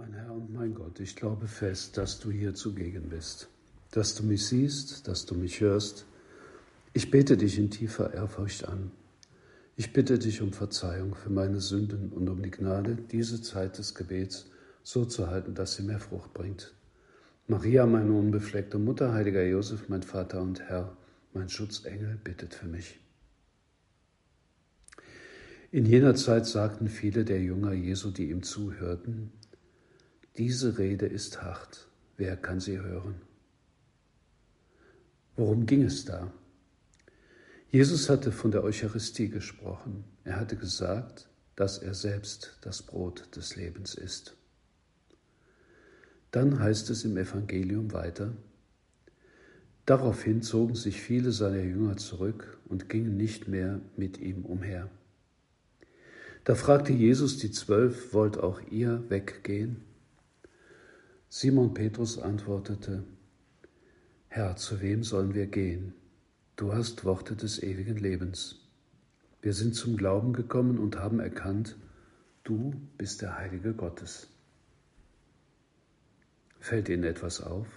Mein Herr und mein Gott, ich glaube fest, dass du hier zugegen bist, dass du mich siehst, dass du mich hörst. Ich bete dich in tiefer Ehrfurcht an. Ich bitte dich um Verzeihung für meine Sünden und um die Gnade, diese Zeit des Gebets so zu halten, dass sie mehr Frucht bringt. Maria, meine unbefleckte Mutter, heiliger Josef, mein Vater und Herr, mein Schutzengel, bittet für mich. In jener Zeit sagten viele der Jünger Jesu, die ihm zuhörten, diese Rede ist hart, wer kann sie hören? Worum ging es da? Jesus hatte von der Eucharistie gesprochen. Er hatte gesagt, dass er selbst das Brot des Lebens ist. Dann heißt es im Evangelium weiter, Daraufhin zogen sich viele seiner Jünger zurück und gingen nicht mehr mit ihm umher. Da fragte Jesus die Zwölf, wollt auch ihr weggehen? Simon Petrus antwortete, Herr, zu wem sollen wir gehen? Du hast Worte des ewigen Lebens. Wir sind zum Glauben gekommen und haben erkannt, du bist der Heilige Gottes. Fällt Ihnen etwas auf?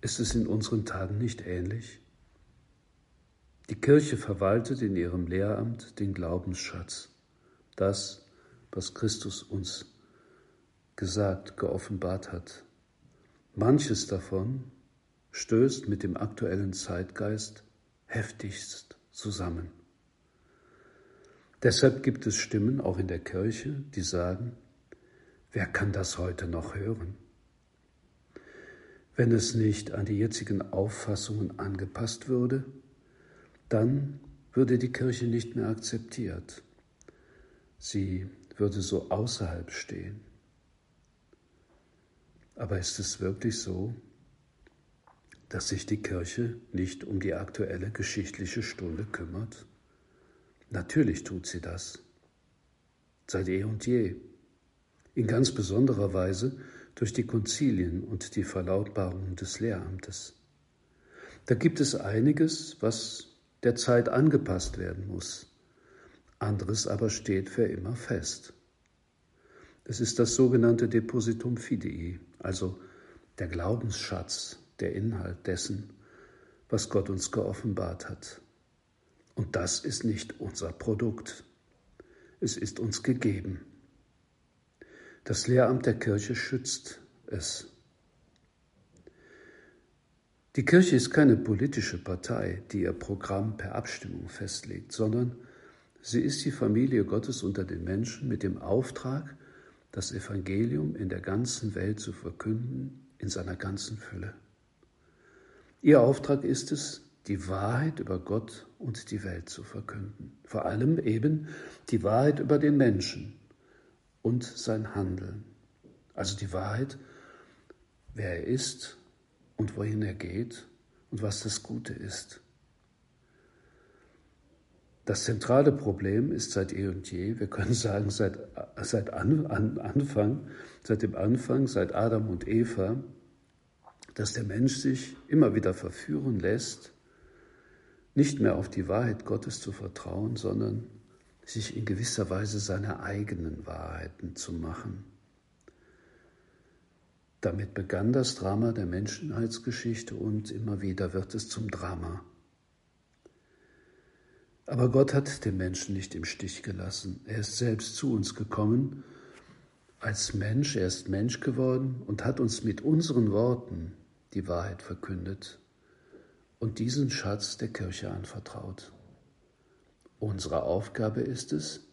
Ist es in unseren Tagen nicht ähnlich? Die Kirche verwaltet in ihrem Lehramt den Glaubensschatz, das, was Christus uns gesagt, geoffenbart hat. Manches davon stößt mit dem aktuellen Zeitgeist heftigst zusammen. Deshalb gibt es Stimmen auch in der Kirche, die sagen, wer kann das heute noch hören? Wenn es nicht an die jetzigen Auffassungen angepasst würde, dann würde die Kirche nicht mehr akzeptiert. Sie würde so außerhalb stehen. Aber ist es wirklich so, dass sich die Kirche nicht um die aktuelle geschichtliche Stunde kümmert? Natürlich tut sie das. Seit eh und je. In ganz besonderer Weise durch die Konzilien und die Verlautbarungen des Lehramtes. Da gibt es einiges, was der Zeit angepasst werden muss. Anderes aber steht für immer fest. Es ist das sogenannte Depositum Fidei, also der Glaubensschatz, der Inhalt dessen, was Gott uns geoffenbart hat. Und das ist nicht unser Produkt. Es ist uns gegeben. Das Lehramt der Kirche schützt es. Die Kirche ist keine politische Partei, die ihr Programm per Abstimmung festlegt, sondern sie ist die Familie Gottes unter den Menschen mit dem Auftrag, das Evangelium in der ganzen Welt zu verkünden, in seiner ganzen Fülle. Ihr Auftrag ist es, die Wahrheit über Gott und die Welt zu verkünden. Vor allem eben die Wahrheit über den Menschen und sein Handeln. Also die Wahrheit, wer er ist und wohin er geht und was das Gute ist. Das zentrale Problem ist seit eh und je, wir können sagen seit, seit an, an, Anfang, seit dem Anfang, seit Adam und Eva, dass der Mensch sich immer wieder verführen lässt, nicht mehr auf die Wahrheit Gottes zu vertrauen, sondern sich in gewisser Weise seine eigenen Wahrheiten zu machen. Damit begann das Drama der Menschheitsgeschichte und immer wieder wird es zum Drama aber Gott hat den Menschen nicht im Stich gelassen. Er ist selbst zu uns gekommen als Mensch, er ist Mensch geworden und hat uns mit unseren Worten die Wahrheit verkündet und diesen Schatz der Kirche anvertraut. Unsere Aufgabe ist es,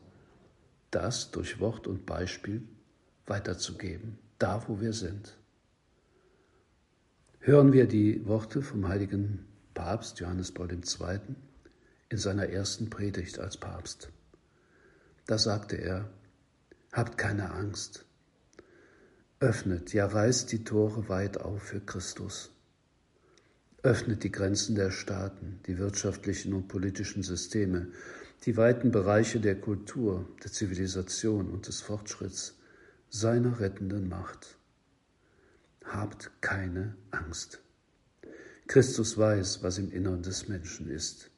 das durch Wort und Beispiel weiterzugeben, da wo wir sind. Hören wir die Worte vom heiligen Papst Johannes Paul II in seiner ersten Predigt als Papst. Da sagte er, Habt keine Angst. Öffnet, ja reißt die Tore weit auf für Christus. Öffnet die Grenzen der Staaten, die wirtschaftlichen und politischen Systeme, die weiten Bereiche der Kultur, der Zivilisation und des Fortschritts seiner rettenden Macht. Habt keine Angst. Christus weiß, was im Innern des Menschen ist.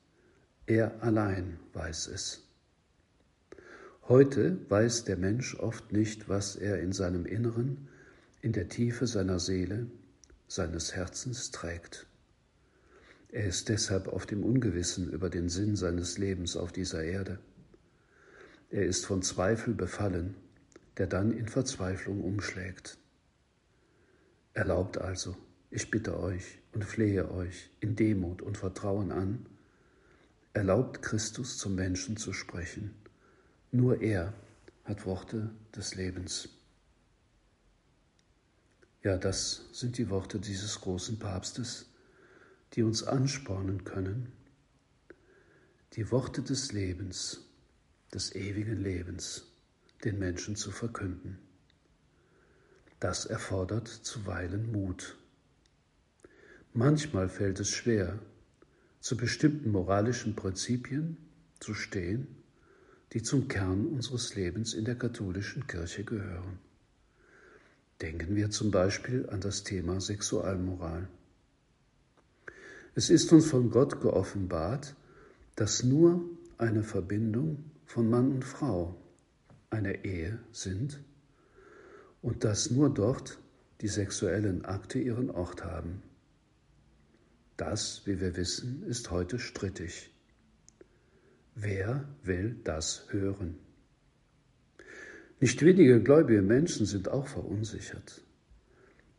Er allein weiß es. Heute weiß der Mensch oft nicht, was er in seinem Inneren, in der Tiefe seiner Seele, seines Herzens trägt. Er ist deshalb oft im Ungewissen über den Sinn seines Lebens auf dieser Erde. Er ist von Zweifel befallen, der dann in Verzweiflung umschlägt. Erlaubt also, ich bitte euch und flehe euch in Demut und Vertrauen an, erlaubt Christus zum Menschen zu sprechen. Nur er hat Worte des Lebens. Ja, das sind die Worte dieses großen Papstes, die uns anspornen können, die Worte des Lebens, des ewigen Lebens, den Menschen zu verkünden. Das erfordert zuweilen Mut. Manchmal fällt es schwer, zu bestimmten moralischen Prinzipien zu stehen, die zum Kern unseres Lebens in der katholischen Kirche gehören. Denken wir zum Beispiel an das Thema Sexualmoral. Es ist uns von Gott geoffenbart, dass nur eine Verbindung von Mann und Frau eine Ehe sind und dass nur dort die sexuellen Akte ihren Ort haben. Das, wie wir wissen, ist heute strittig. Wer will das hören? Nicht wenige gläubige Menschen sind auch verunsichert.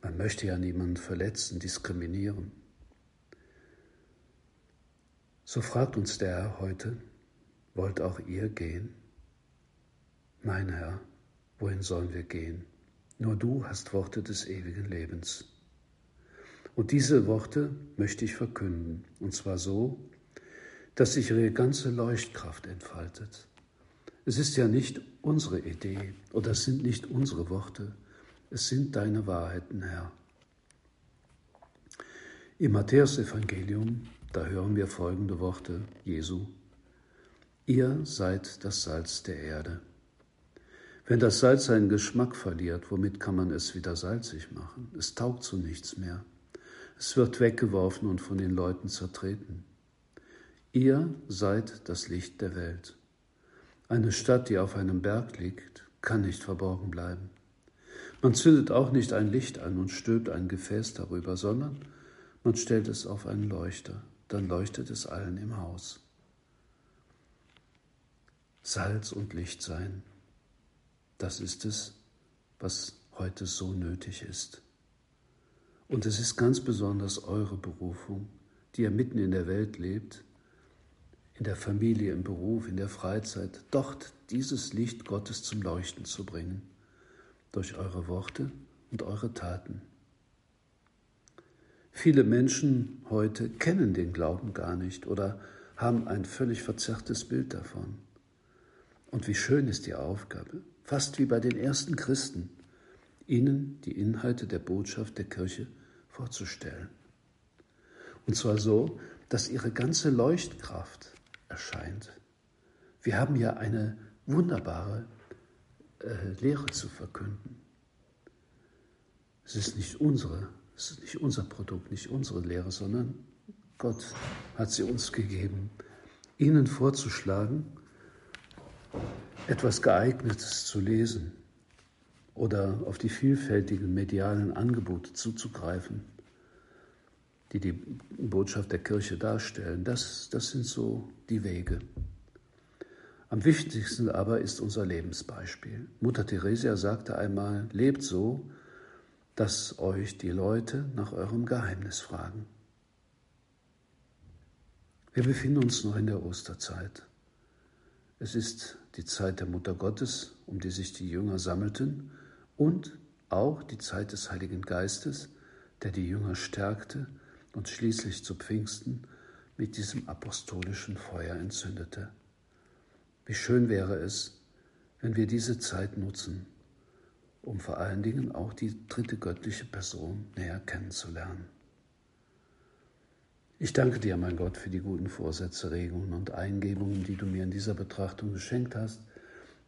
Man möchte ja niemanden verletzen, diskriminieren. So fragt uns der Herr heute, wollt auch ihr gehen? Nein, Herr, wohin sollen wir gehen? Nur du hast Worte des ewigen Lebens. Und diese Worte möchte ich verkünden, und zwar so, dass sich ihre ganze Leuchtkraft entfaltet. Es ist ja nicht unsere Idee oder es sind nicht unsere Worte, es sind deine Wahrheiten, Herr. Im Matthäusevangelium, da hören wir folgende Worte Jesu. Ihr seid das Salz der Erde. Wenn das Salz seinen Geschmack verliert, womit kann man es wieder salzig machen? Es taugt zu nichts mehr. Es wird weggeworfen und von den Leuten zertreten. Ihr seid das Licht der Welt. Eine Stadt, die auf einem Berg liegt, kann nicht verborgen bleiben. Man zündet auch nicht ein Licht an und stülpt ein Gefäß darüber, sondern man stellt es auf einen Leuchter, dann leuchtet es allen im Haus. Salz und Licht sein, das ist es, was heute so nötig ist. Und es ist ganz besonders eure Berufung, die ihr mitten in der Welt lebt, in der Familie, im Beruf, in der Freizeit, dort dieses Licht Gottes zum Leuchten zu bringen, durch eure Worte und eure Taten. Viele Menschen heute kennen den Glauben gar nicht oder haben ein völlig verzerrtes Bild davon. Und wie schön ist die Aufgabe, fast wie bei den ersten Christen, ihnen die Inhalte der Botschaft der Kirche vorzustellen. Und zwar so, dass ihre ganze Leuchtkraft erscheint. Wir haben ja eine wunderbare äh, Lehre zu verkünden. Es ist nicht unsere, es ist nicht unser Produkt, nicht unsere Lehre, sondern Gott hat sie uns gegeben, ihnen vorzuschlagen, etwas Geeignetes zu lesen oder auf die vielfältigen medialen Angebote zuzugreifen, die die Botschaft der Kirche darstellen. Das, das sind so die Wege. Am wichtigsten aber ist unser Lebensbeispiel. Mutter Theresia sagte einmal, lebt so, dass euch die Leute nach eurem Geheimnis fragen. Wir befinden uns noch in der Osterzeit. Es ist die Zeit der Mutter Gottes, um die sich die Jünger sammelten, und auch die Zeit des Heiligen Geistes, der die Jünger stärkte und schließlich zu Pfingsten mit diesem apostolischen Feuer entzündete. Wie schön wäre es, wenn wir diese Zeit nutzen, um vor allen Dingen auch die dritte göttliche Person näher kennenzulernen. Ich danke dir, mein Gott, für die guten Vorsätze, Regungen und Eingebungen, die du mir in dieser Betrachtung geschenkt hast.